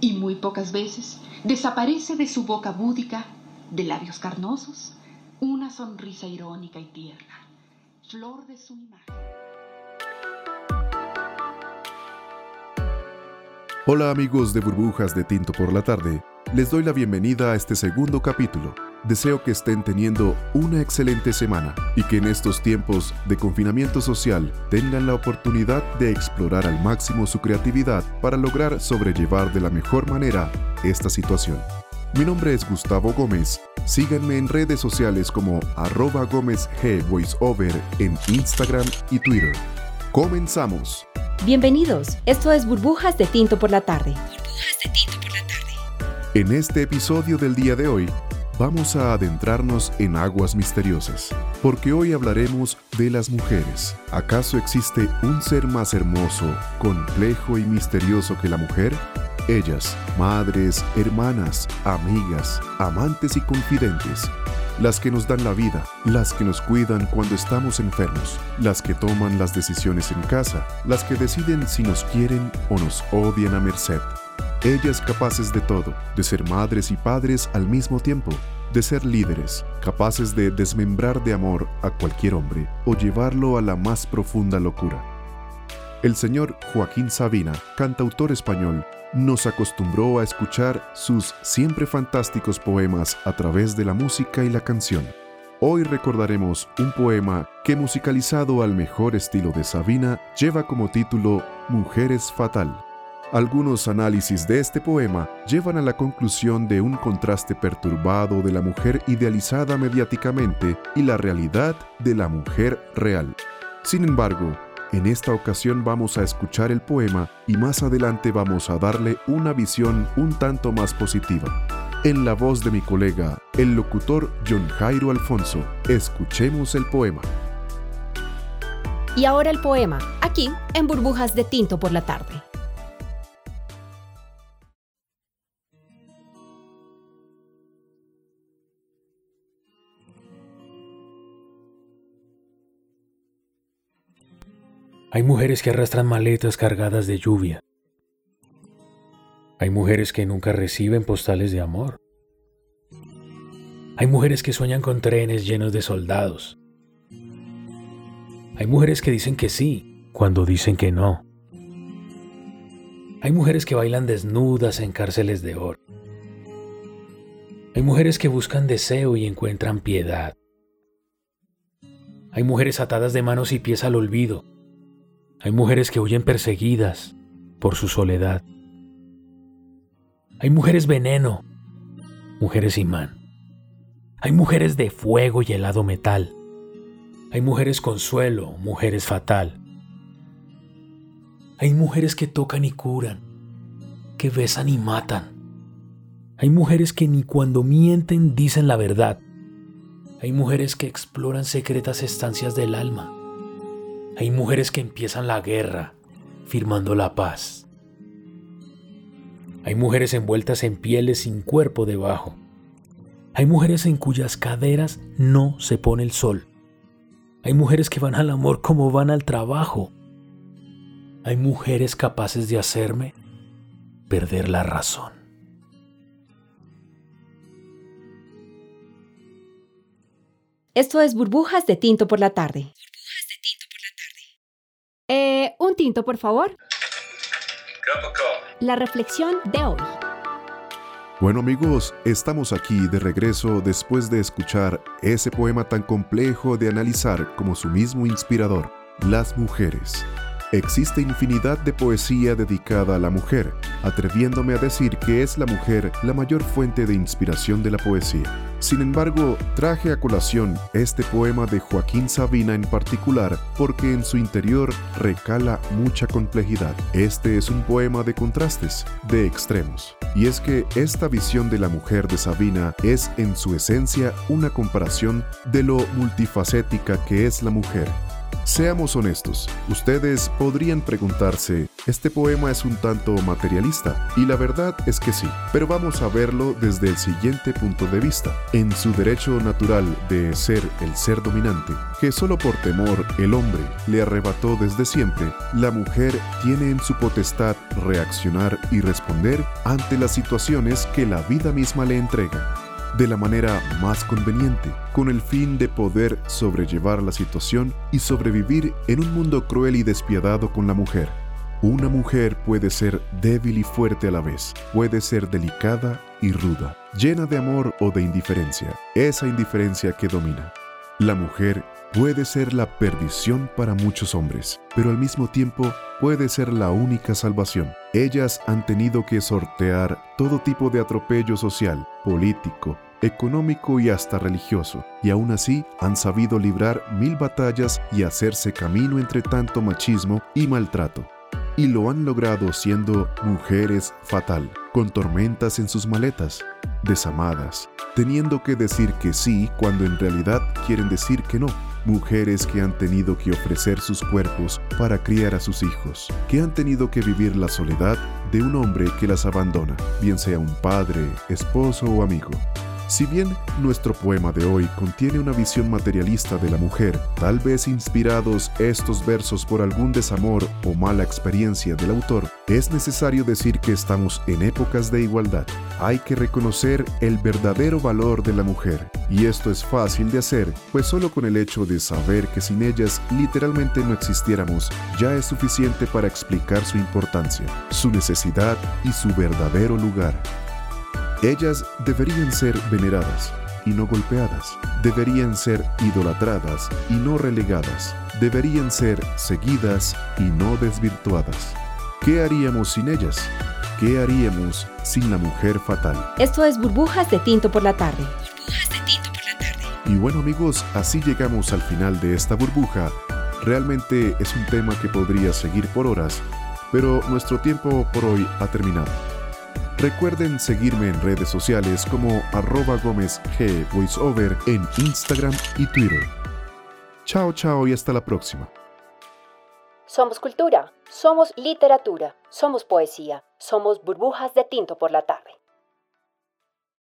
y muy pocas veces desaparece de su boca búdica, de labios carnosos, una sonrisa irónica y tierna, flor de su imagen. Hola amigos de Burbujas de Tinto por la tarde, les doy la bienvenida a este segundo capítulo. Deseo que estén teniendo una excelente semana y que en estos tiempos de confinamiento social tengan la oportunidad de explorar al máximo su creatividad para lograr sobrellevar de la mejor manera esta situación. Mi nombre es Gustavo Gómez. Síganme en redes sociales como arroba Gómez G Voiceover en Instagram y Twitter. Comenzamos. Bienvenidos. Esto es Burbujas de Tinto por la tarde. En este episodio del día de hoy vamos a adentrarnos en aguas misteriosas, porque hoy hablaremos de las mujeres. ¿Acaso existe un ser más hermoso, complejo y misterioso que la mujer? Ellas, madres, hermanas, amigas, amantes y confidentes, las que nos dan la vida, las que nos cuidan cuando estamos enfermos, las que toman las decisiones en casa, las que deciden si nos quieren o nos odian a merced. Ellas capaces de todo, de ser madres y padres al mismo tiempo, de ser líderes, capaces de desmembrar de amor a cualquier hombre o llevarlo a la más profunda locura. El señor Joaquín Sabina, cantautor español, nos acostumbró a escuchar sus siempre fantásticos poemas a través de la música y la canción. Hoy recordaremos un poema que musicalizado al mejor estilo de Sabina lleva como título Mujeres Fatal. Algunos análisis de este poema llevan a la conclusión de un contraste perturbado de la mujer idealizada mediáticamente y la realidad de la mujer real. Sin embargo, en esta ocasión vamos a escuchar el poema y más adelante vamos a darle una visión un tanto más positiva. En la voz de mi colega, el locutor John Jairo Alfonso, escuchemos el poema. Y ahora el poema, aquí en Burbujas de Tinto por la tarde. Hay mujeres que arrastran maletas cargadas de lluvia. Hay mujeres que nunca reciben postales de amor. Hay mujeres que sueñan con trenes llenos de soldados. Hay mujeres que dicen que sí cuando dicen que no. Hay mujeres que bailan desnudas en cárceles de oro. Hay mujeres que buscan deseo y encuentran piedad. Hay mujeres atadas de manos y pies al olvido hay mujeres que huyen perseguidas por su soledad. Hay mujeres veneno, mujeres imán. Hay mujeres de fuego y helado metal. Hay mujeres consuelo, mujeres fatal. Hay mujeres que tocan y curan, que besan y matan. Hay mujeres que ni cuando mienten dicen la verdad. Hay mujeres que exploran secretas estancias del alma. Hay mujeres que empiezan la guerra firmando la paz. Hay mujeres envueltas en pieles sin cuerpo debajo. Hay mujeres en cuyas caderas no se pone el sol. Hay mujeres que van al amor como van al trabajo. Hay mujeres capaces de hacerme perder la razón. Esto es Burbujas de Tinto por la tarde. Eh, un tinto, por favor. La reflexión de hoy. Bueno amigos, estamos aquí de regreso después de escuchar ese poema tan complejo de analizar como su mismo inspirador, Las mujeres. Existe infinidad de poesía dedicada a la mujer, atreviéndome a decir que es la mujer la mayor fuente de inspiración de la poesía. Sin embargo, traje a colación este poema de Joaquín Sabina en particular porque en su interior recala mucha complejidad. Este es un poema de contrastes, de extremos. Y es que esta visión de la mujer de Sabina es en su esencia una comparación de lo multifacética que es la mujer Seamos honestos, ustedes podrían preguntarse, ¿este poema es un tanto materialista? Y la verdad es que sí, pero vamos a verlo desde el siguiente punto de vista. En su derecho natural de ser el ser dominante, que solo por temor el hombre le arrebató desde siempre, la mujer tiene en su potestad reaccionar y responder ante las situaciones que la vida misma le entrega de la manera más conveniente, con el fin de poder sobrellevar la situación y sobrevivir en un mundo cruel y despiadado con la mujer. Una mujer puede ser débil y fuerte a la vez, puede ser delicada y ruda, llena de amor o de indiferencia, esa indiferencia que domina. La mujer puede ser la perdición para muchos hombres, pero al mismo tiempo puede ser la única salvación. Ellas han tenido que sortear todo tipo de atropello social, político, económico y hasta religioso, y aún así han sabido librar mil batallas y hacerse camino entre tanto machismo y maltrato. Y lo han logrado siendo mujeres fatal, con tormentas en sus maletas, desamadas, teniendo que decir que sí cuando en realidad quieren decir que no mujeres que han tenido que ofrecer sus cuerpos para criar a sus hijos, que han tenido que vivir la soledad de un hombre que las abandona, bien sea un padre, esposo o amigo. Si bien nuestro poema de hoy contiene una visión materialista de la mujer, tal vez inspirados estos versos por algún desamor o mala experiencia del autor, es necesario decir que estamos en épocas de igualdad. Hay que reconocer el verdadero valor de la mujer, y esto es fácil de hacer, pues solo con el hecho de saber que sin ellas literalmente no existiéramos, ya es suficiente para explicar su importancia, su necesidad y su verdadero lugar. Ellas deberían ser veneradas y no golpeadas, deberían ser idolatradas y no relegadas, deberían ser seguidas y no desvirtuadas. ¿Qué haríamos sin ellas? ¿Qué haríamos sin la mujer fatal? Esto es Burbujas de Tinto por la tarde. Y bueno amigos, así llegamos al final de esta burbuja. Realmente es un tema que podría seguir por horas, pero nuestro tiempo por hoy ha terminado. Recuerden seguirme en redes sociales como arroba gómez voiceover en Instagram y Twitter. Chao, chao y hasta la próxima. Somos cultura, somos literatura, somos poesía, somos burbujas de tinto por la tarde.